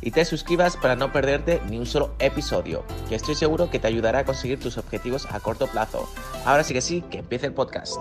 y te suscribas para no perderte ni un solo episodio, que estoy seguro que te ayudará a conseguir tus objetivos a corto plazo. Ahora sí que sí, que empiece el podcast.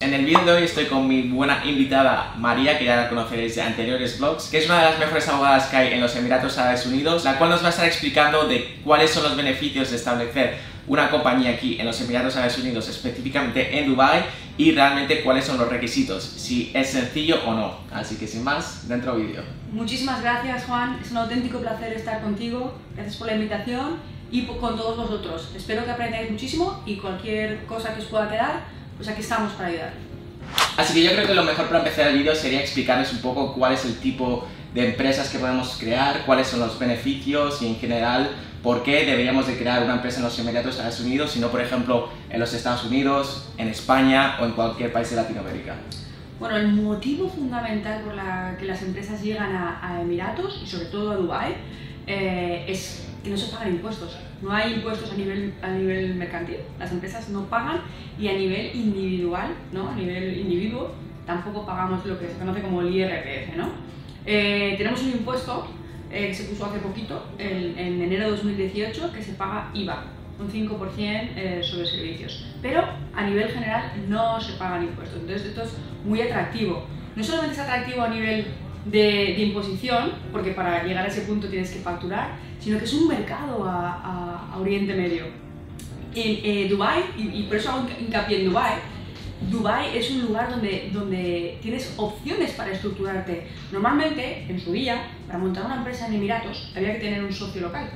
En el vídeo de hoy estoy con mi buena invitada María, que ya la conoceréis de anteriores vlogs, que es una de las mejores abogadas que hay en los Emiratos Árabes Unidos, la cual nos va a estar explicando de cuáles son los beneficios de establecer una compañía aquí en los Emiratos Árabes Unidos, específicamente en Dubai, y realmente cuáles son los requisitos, si es sencillo o no. Así que sin más, dentro vídeo. Muchísimas gracias Juan, es un auténtico placer estar contigo, gracias por la invitación y con todos vosotros. Espero que aprendáis muchísimo y cualquier cosa que os pueda quedar, pues aquí estamos para ayudar. Así que yo creo que lo mejor para empezar el vídeo sería explicarles un poco cuál es el tipo de empresas que podemos crear, cuáles son los beneficios y en general por qué deberíamos de crear una empresa en los Emiratos Árabes Unidos, sino por ejemplo en los Estados Unidos, en España o en cualquier país de Latinoamérica. Bueno, el motivo fundamental por la que las empresas llegan a, Emiratos y sobre todo a Dubái eh, es que no se pagan impuestos. No hay impuestos a nivel, a nivel mercantil, las empresas no pagan y a nivel individual, ¿no? a nivel individuo, tampoco pagamos lo que se conoce como el IRPF. ¿no? Eh, tenemos un impuesto eh, que se puso hace poquito, en, enero de 2018, que se paga IVA, un 5% eh, sobre servicios. Pero a nivel general no se pagan impuestos. Entonces esto es muy atractivo. No solamente es atractivo a nivel de, imposición, porque para llegar a ese punto tienes que facturar, sino que es un mercado a, Oriente Medio. En eh, Dubai, y, y, por eso hago hincapié en Dubai, Dubai es un lugar donde, donde tienes opciones para estructurarte. Normalmente, en su día, para montar una empresa en Emiratos, había que tener un socio local,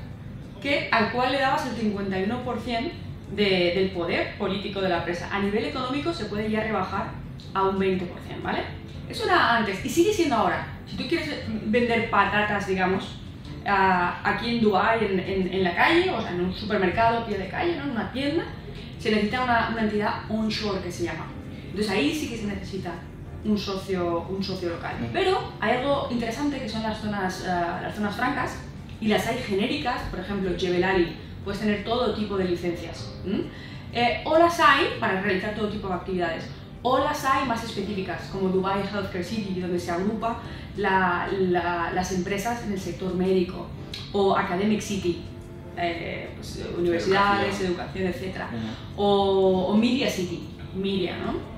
que, al cual le dabas el 51% del poder político de la empresa. A nivel económico se puede ya rebajar a un 20%, ¿vale? Eso era antes y sigue siendo ahora. Si tú quieres vender patatas, digamos, aquí en Dubai, en, en, la calle, o sea, en un supermercado, pie de calle, ¿no? en una tienda, se necesita una, una entidad onshore que se llama. Entonces ahí sí que se necesita un socio, un socio local. Pero hay algo interesante que son las zonas, eh, las zonas francas y las hay genéricas, por ejemplo, Jebel puedes tener todo tipo de licencias. Eh, o las hay para realizar todo tipo de actividades. O las hay más específicas, como Dubai Healthcare City, donde se agrupa las empresas en el sector médico. O Academic City, eh, pues, universidades, educación, etc. o, Media City, Media, ¿no?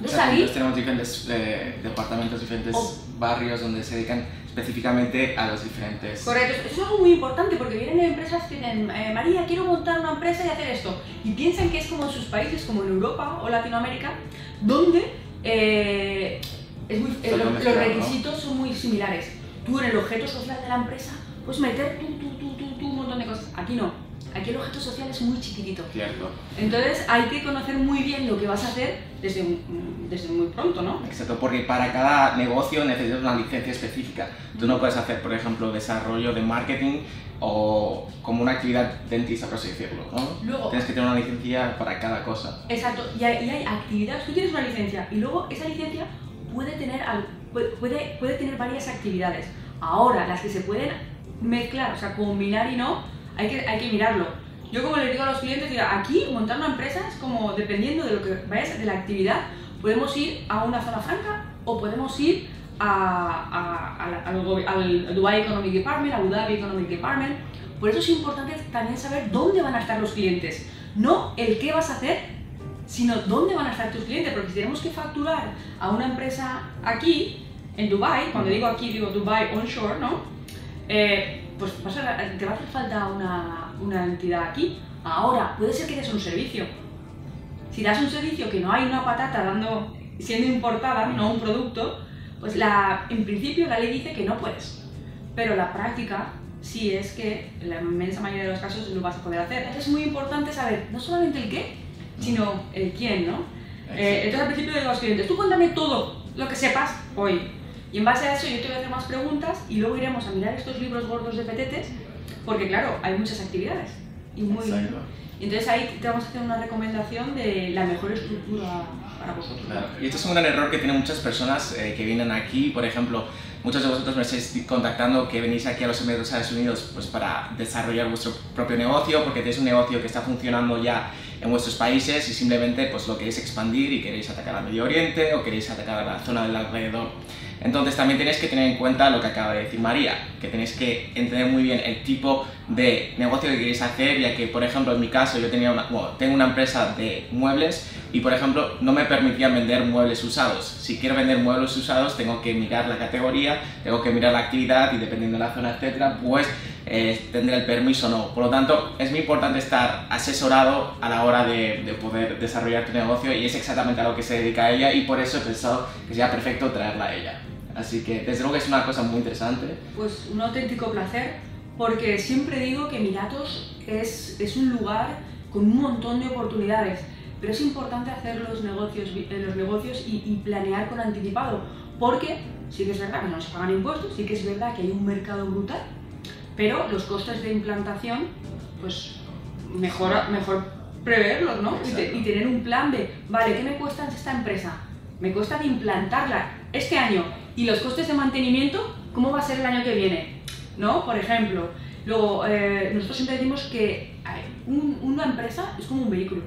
Entonces, tenemos diferentes eh, departamentos, diferentes barrios donde se dedican específicamente a los diferentes... Correcto, eso es algo muy importante porque vienen empresas que dicen, eh, María, quiero montar una empresa y hacer esto. Y piensan que es como en sus países, como en Europa o Latinoamérica, donde los, requisitos son muy similares. Tú en el objeto social de la empresa puedes meter tu, tu, tu, un montón de cosas. Aquí no. Aquí el objeto social es muy chiquitito. Cierto. Entonces hay que conocer muy bien lo que vas a hacer desde, desde muy pronto, ¿no? Exacto, porque para cada negocio necesitas una licencia específica. Tú no puedes hacer, por ejemplo, desarrollo de marketing o como una actividad dentista, por así decirlo, ¿no? Luego, Tienes que tener una licencia para cada cosa. Exacto, y hay, y hay actividades, tú tienes una licencia y luego esa licencia puede tener, puede, puede tener varias actividades. Ahora, las que se pueden mezclar, o sea, combinar y no, hay que, hay que mirarlo. Yo como le digo a los clientes, digo, aquí montar una empresa es como, dependiendo de lo que vayas, de la actividad, podemos ir a una zona franca o podemos ir a, al, Dubai Economic Department, Abu Dhabi Economic Department. Por eso es importante también saber dónde van a estar los clientes. No el qué vas a hacer, sino dónde van a estar tus clientes. Porque si tenemos que facturar a una empresa aquí, en Dubai, cuando digo aquí digo Dubai onshore, ¿no? Eh, pues te va a hacer falta una, una, entidad aquí. Ahora, puede ser que des un servicio. Si das un servicio que no hay una patata dando, siendo importada, no un producto, pues la, en principio la ley dice que no puedes. Pero la práctica sí es que en la inmensa mayoría de los casos lo vas a poder hacer. Entonces es muy importante saber no solamente el qué, sino el quién, ¿no? Eh, entonces al principio digo a los clientes, tú cuéntame todo, lo que sepas hoy. Y en base a eso yo te voy a hacer más preguntas y luego iremos a mirar estos libros gordos de petetes, porque claro, hay muchas actividades. Y muy... Y entonces ahí te vamos a hacer una recomendación de la mejor estructura para vosotros. Claro. Y esto es un gran error que tienen muchas personas eh, que vienen aquí, por ejemplo, muchos de vosotros me estáis contactando que venís aquí a los Emiratos Árabes Unidos pues, para desarrollar vuestro propio negocio, porque tenéis un negocio que está funcionando ya en vuestros países y simplemente pues, lo queréis expandir y queréis atacar al Medio Oriente o queréis atacar a la zona del alrededor. Entonces también tenéis que tener en cuenta lo que acaba de decir María, que tenéis que entender muy bien el tipo de negocio que queréis hacer, ya que por ejemplo en mi caso yo tenía una, tengo una empresa de muebles y por ejemplo no me permitían vender muebles usados. Si quiero vender muebles usados tengo que mirar la categoría, tengo que mirar la actividad y dependiendo de la zona, etcétera, pues eh, tendré el permiso o no. Por lo tanto, es muy importante estar asesorado a la hora de, de, poder desarrollar tu negocio y es exactamente a lo que se dedica ella y por eso he pensado que sería perfecto traerla a ella. Así que desde luego es una cosa muy interesante. Pues un auténtico placer porque siempre digo que Miratos es, es un lugar con un montón de oportunidades, pero es importante hacer los negocios, eh, los negocios y, y planear con anticipado, porque sí que es verdad que no se pagan impuestos, sí que es verdad que hay un mercado brutal, pero los costes de implantación, pues mejor, mejor preverlos, ¿no? Y, te, y, tener un plan de, vale, ¿qué me cuesta esta empresa? Me cuesta de implantarla este año y los costes de mantenimiento, ¿cómo va a ser el año que viene? ¿No? Por ejemplo, luego eh, nosotros siempre decimos que un, una empresa es como un vehículo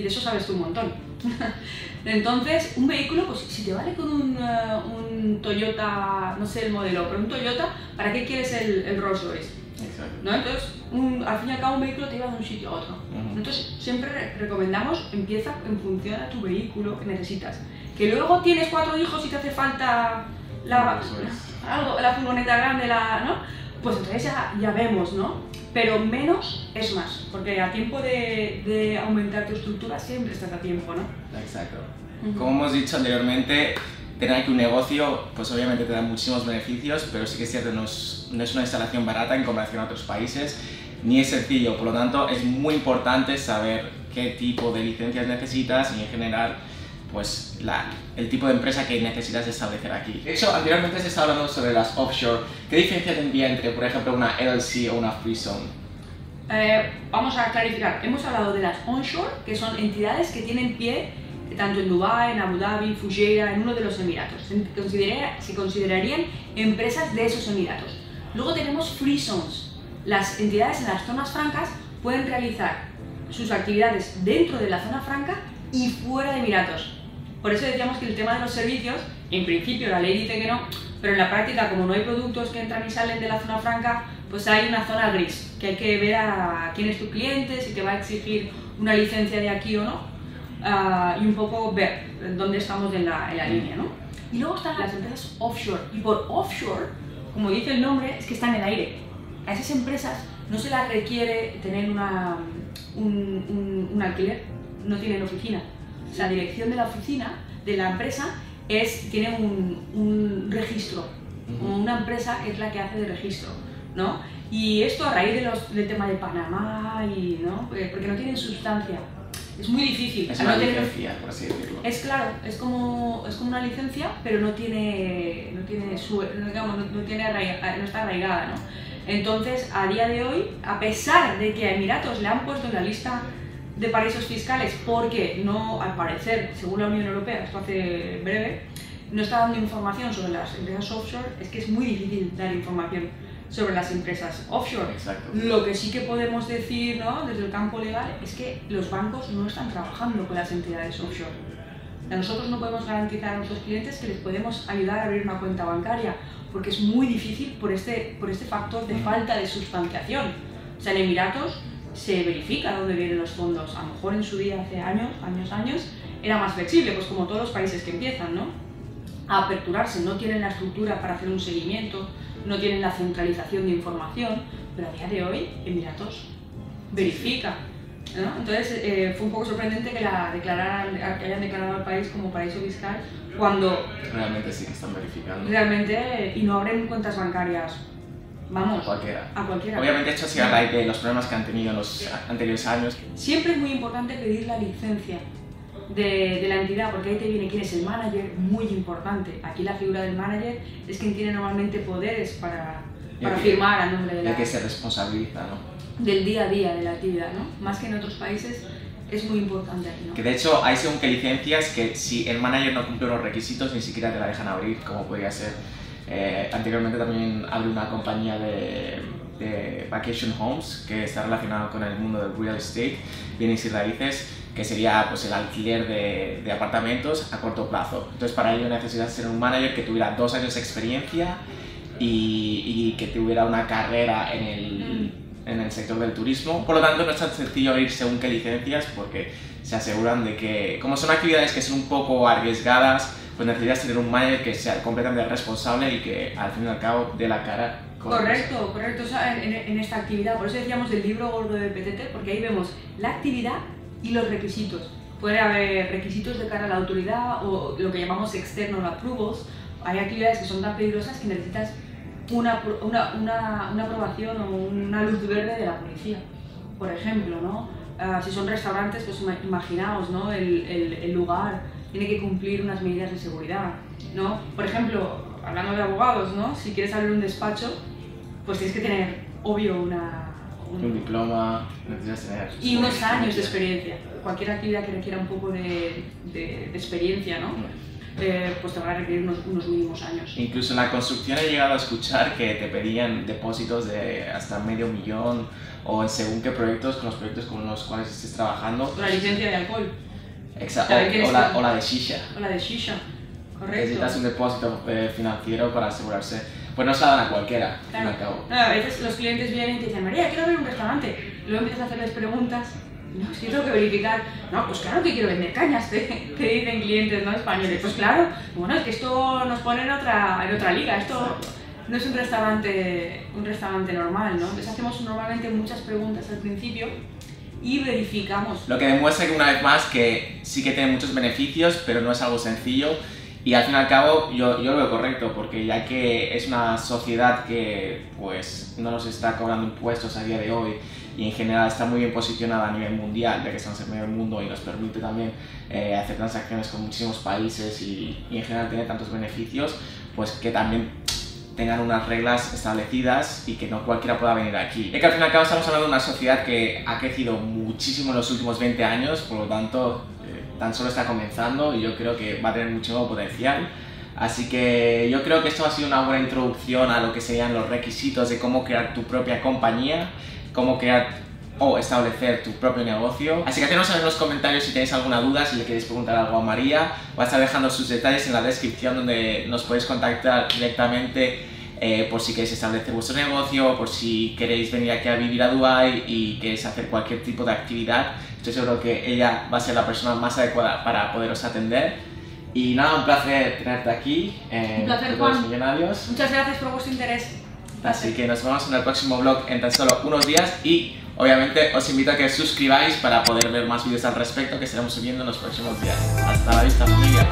y de eso sabes tú un montón. Entonces, un vehículo, pues si te vale con un, uh, un, Toyota, no sé el modelo, pero un Toyota, ¿para qué quieres el, el Rolls Royce? Exacto. ¿No? Entonces, un, al fin y al cabo, un vehículo te lleva de un sitio a otro. Uh -huh. Entonces, siempre re recomendamos, empieza en función a tu vehículo que necesitas. Que luego tienes cuatro hijos y te hace falta la, algo, la furgoneta grande, la, ¿no? Pues entonces ya, ya vemos, ¿no? Pero menos es más, porque a tiempo de, de aumentar tu estructura siempre estás a tiempo, ¿no? Exacto. Uh -huh. Como hemos dicho anteriormente, tener aquí un negocio, pues obviamente te da muchísimos beneficios, pero sí que es cierto, no es, no es una instalación barata en comparación a otros países, ni es sencillo, por lo tanto es muy importante saber qué tipo de licencias necesitas y en general pues la, el tipo de empresa que necesitas establecer aquí. De hecho, anteriormente se estaba hablando sobre las offshore. ¿Qué diferencia tendría entre, por ejemplo, una LLC o una free zone? Eh, vamos a clarificar. Hemos hablado de las onshore, que son entidades que tienen pie tanto en Dubái, en Abu Dhabi, Fujairah, en uno de los Emiratos. Se, considera, se considerarían empresas de esos Emiratos. Luego tenemos free zones. Las entidades en las zonas francas pueden realizar sus actividades dentro de la zona franca y fuera de Emiratos. Por eso decíamos que el tema de los servicios, en principio la ley dice que no, pero en la práctica, como no hay productos que entran y salen de la zona franca, pues hay una zona gris, que hay que ver a quién es tu cliente, si te va a exigir una licencia de aquí o no, uh, y un poco ver dónde estamos en la, en la línea, ¿no? Y luego están las empresas offshore, y por offshore, como dice el nombre, es que están en el aire. A esas empresas no se las requiere tener una, un, un, un alquiler, no tienen oficina, la dirección de la oficina, de la empresa, es, tiene un, un registro. Uh -huh. Una empresa es la que hace de registro, ¿no? Y esto a raíz de los, del tema de Panamá, y, ¿no? porque no tienen sustancia. Es muy difícil. Es una no licencia, por así decirlo. Es claro, es como, es como una licencia, pero no tiene, no tiene, su, digamos, no, no, tiene arraiga, no está arraigada, ¿no? Entonces, a día de hoy, a pesar de que a Emiratos le han puesto en la lista de paraísos fiscales porque no, al parecer, según la Unión Europea, esto hace breve, no está dando información sobre las empresas offshore, es que es muy difícil dar información sobre las empresas offshore. Exacto. Lo que sí que podemos decir ¿no? desde el campo legal es que los bancos no están trabajando con las entidades offshore. Nosotros no podemos garantizar a nuestros clientes que les podemos ayudar a abrir una cuenta bancaria porque es muy difícil por este, por este factor de falta de sustanciación. O sea, en Emiratos se verifica dónde vienen los fondos. A lo mejor en su día, hace años, años, años, era más flexible, pues como todos los países que empiezan, ¿no? A aperturarse, no tienen la estructura para hacer un seguimiento, no tienen la centralización de información, pero a día de hoy Emiratos verifica. ¿no? Entonces eh, fue un poco sorprendente que, la declararan, que hayan declarado al país como paraíso fiscal cuando realmente sí que están verificando. Realmente, y no abren cuentas bancarias Vamos, a cualquiera. A cualquiera. Obviamente esto sí a raíz de los problemas que han tenido en los anteriores años. Siempre es muy importante pedir la licencia. de, la entidad, porque ahí te viene quién es el manager, muy importante. Aquí la figura del manager es quien tiene normalmente poderes para, para firmar a nombre de la... que se responsabiliza, ¿no? Del día a día de la actividad, ¿no? Más que en otros países es muy importante aquí, ¿no? Que de hecho hay según que licencias que si el manager no cumple los requisitos ni siquiera te la dejan abrir, como podría ser. Eh, anteriormente también abrí una compañía de, de vacation homes que está relacionada con el mundo del real estate, bienes y raíces que sería pues, el alquiler de, apartamentos a corto plazo. Entonces para ello necesitas ser un manager que tuviera dos años de experiencia y, y que tuviera una carrera en el, en el sector del turismo. Por lo tanto no es tan sencillo abrir según qué licencias porque se aseguran de que como son actividades que son un poco arriesgadas, pues necesitas tener un manager que sea completamente responsable y que al fin y al cabo dé la cara Correcto, correcto. O sea, en, en, esta actividad, por eso decíamos del libro gordo de PTT, porque ahí vemos la actividad y los requisitos. Puede haber requisitos de cara a la autoridad o lo que llamamos external approvals. Hay actividades que son tan peligrosas que necesitas una, una, una, una aprobación o una luz verde de la policía. Por ejemplo, ¿no? Uh, si son restaurantes, pues imaginaos, ¿no? El, el, el, lugar tiene que cumplir unas medidas de seguridad, ¿no? Por ejemplo, hablando de abogados, ¿no? Si quieres abrir un despacho, pues tienes que tener, obvio, una, un, diploma, necesitas tener... Y unos años de experiencia. Cualquier actividad que requiera un poco de, de, de experiencia, ¿no? Eh, pues te va a requerir unos, unos, mínimos años. Incluso en la construcción he llegado a escuchar que te pedían depósitos de hasta medio millón o según qué proyectos, con los proyectos con los cuales estés trabajando. La licencia de alcohol. Exacto, o, la, o, la, de shisha. O la de shisha, correcto. Necesitas un depósito eh, financiero para asegurarse pues no se la dan a cualquiera, claro. al cabo. a veces los clientes vienen y te dicen, María, quiero abrir un restaurante. Luego empiezas a hacerles preguntas. No, es que tengo que verificar. No, pues claro que quiero vender cañas, te, te dicen clientes no españoles. Pues claro, bueno, es que esto nos pone en otra, en otra liga. Esto no es un restaurante, un restaurante normal, ¿no? Entonces hacemos normalmente muchas preguntas al principio y verificamos. Lo que demuestra que una vez más que sí que tiene muchos beneficios, pero no es algo sencillo y al fin y al cabo yo, yo lo veo correcto, porque ya que es una sociedad que pues no nos está cobrando impuestos a día de hoy y en general está muy bien posicionada a nivel mundial, ya que estamos en medio del mundo y nos permite también eh, hacer transacciones con muchísimos países y, y en general tiene tantos beneficios, pues que también tengan unas reglas establecidas y que no cualquiera pueda venir aquí. Es que al fin y al cabo estamos hablando de una sociedad que ha crecido muchísimo en los últimos 20 años, por lo tanto tan solo está comenzando y yo creo que va a tener mucho potencial. Así que yo creo que esto ha sido una buena introducción a lo que serían los requisitos de cómo crear tu propia compañía, cómo crear o establecer tu propio negocio. Así que hacednos en los comentarios si tenéis alguna duda, si le queréis preguntar algo a María. Va a estar dejando sus detalles en la descripción donde nos podéis contactar directamente eh, por si queréis establecer vuestro negocio, por si queréis venir aquí a vivir a Dubai y queréis hacer cualquier tipo de actividad. Estoy seguro que ella va a ser la persona más adecuada para poderos atender. Y nada, un placer tenerte aquí en un placer, Juan. Millonarios. Muchas gracias por vuestro interés. Así que nos vemos en el próximo vlog en tan solo unos días y obviamente os invito a que os suscribáis para poder ver más vídeos al respecto que estaremos subiendo en los próximos días. Hasta la vista familia.